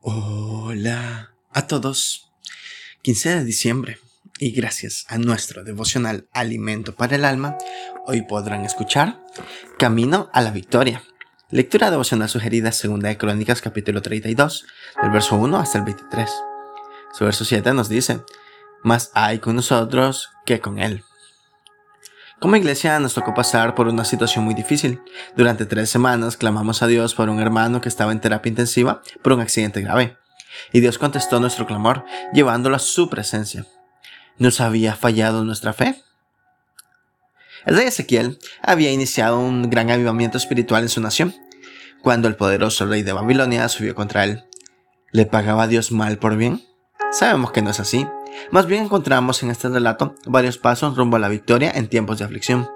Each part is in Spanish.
Hola a todos. 15 de diciembre y gracias a nuestro devocional Alimento para el Alma, hoy podrán escuchar Camino a la Victoria. Lectura devocional sugerida segunda de Crónicas capítulo 32, del verso 1 hasta el 23. Su verso 7 nos dice, Más hay con nosotros que con él. Como iglesia nos tocó pasar por una situación muy difícil. Durante tres semanas clamamos a Dios por un hermano que estaba en terapia intensiva por un accidente grave. Y Dios contestó nuestro clamor, llevándolo a su presencia. ¿Nos había fallado nuestra fe? El rey Ezequiel había iniciado un gran avivamiento espiritual en su nación, cuando el poderoso rey de Babilonia subió contra él. ¿Le pagaba Dios mal por bien? Sabemos que no es así. Más bien encontramos en este relato varios pasos rumbo a la victoria en tiempos de aflicción.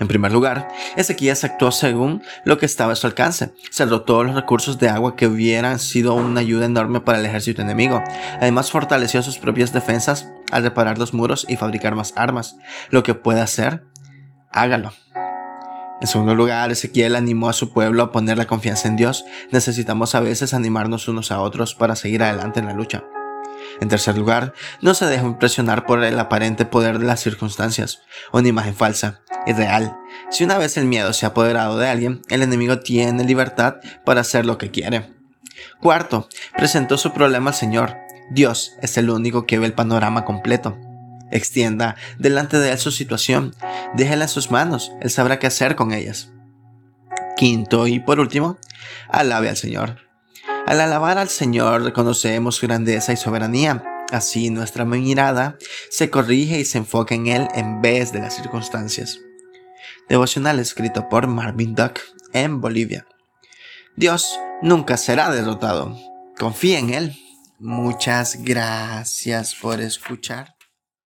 En primer lugar, Ezequías actuó según lo que estaba a su alcance. Cerró todos los recursos de agua que hubieran sido una ayuda enorme para el ejército enemigo. Además, fortaleció sus propias defensas al reparar los muros y fabricar más armas. Lo que pueda hacer, hágalo. En segundo lugar, Ezequiel animó a su pueblo a poner la confianza en Dios. Necesitamos a veces animarnos unos a otros para seguir adelante en la lucha. En tercer lugar, no se deja impresionar por el aparente poder de las circunstancias, una imagen falsa y real. Si una vez el miedo se ha apoderado de alguien, el enemigo tiene libertad para hacer lo que quiere. Cuarto, presentó su problema al Señor. Dios es el único que ve el panorama completo. Extienda delante de él su situación, déjela en sus manos, él sabrá qué hacer con ellas. Quinto y por último, alabe al Señor. Al alabar al Señor reconocemos su grandeza y soberanía. Así nuestra mirada se corrige y se enfoca en Él en vez de las circunstancias. Devocional escrito por Marvin Duck en Bolivia. Dios nunca será derrotado. Confía en Él. Muchas gracias por escuchar.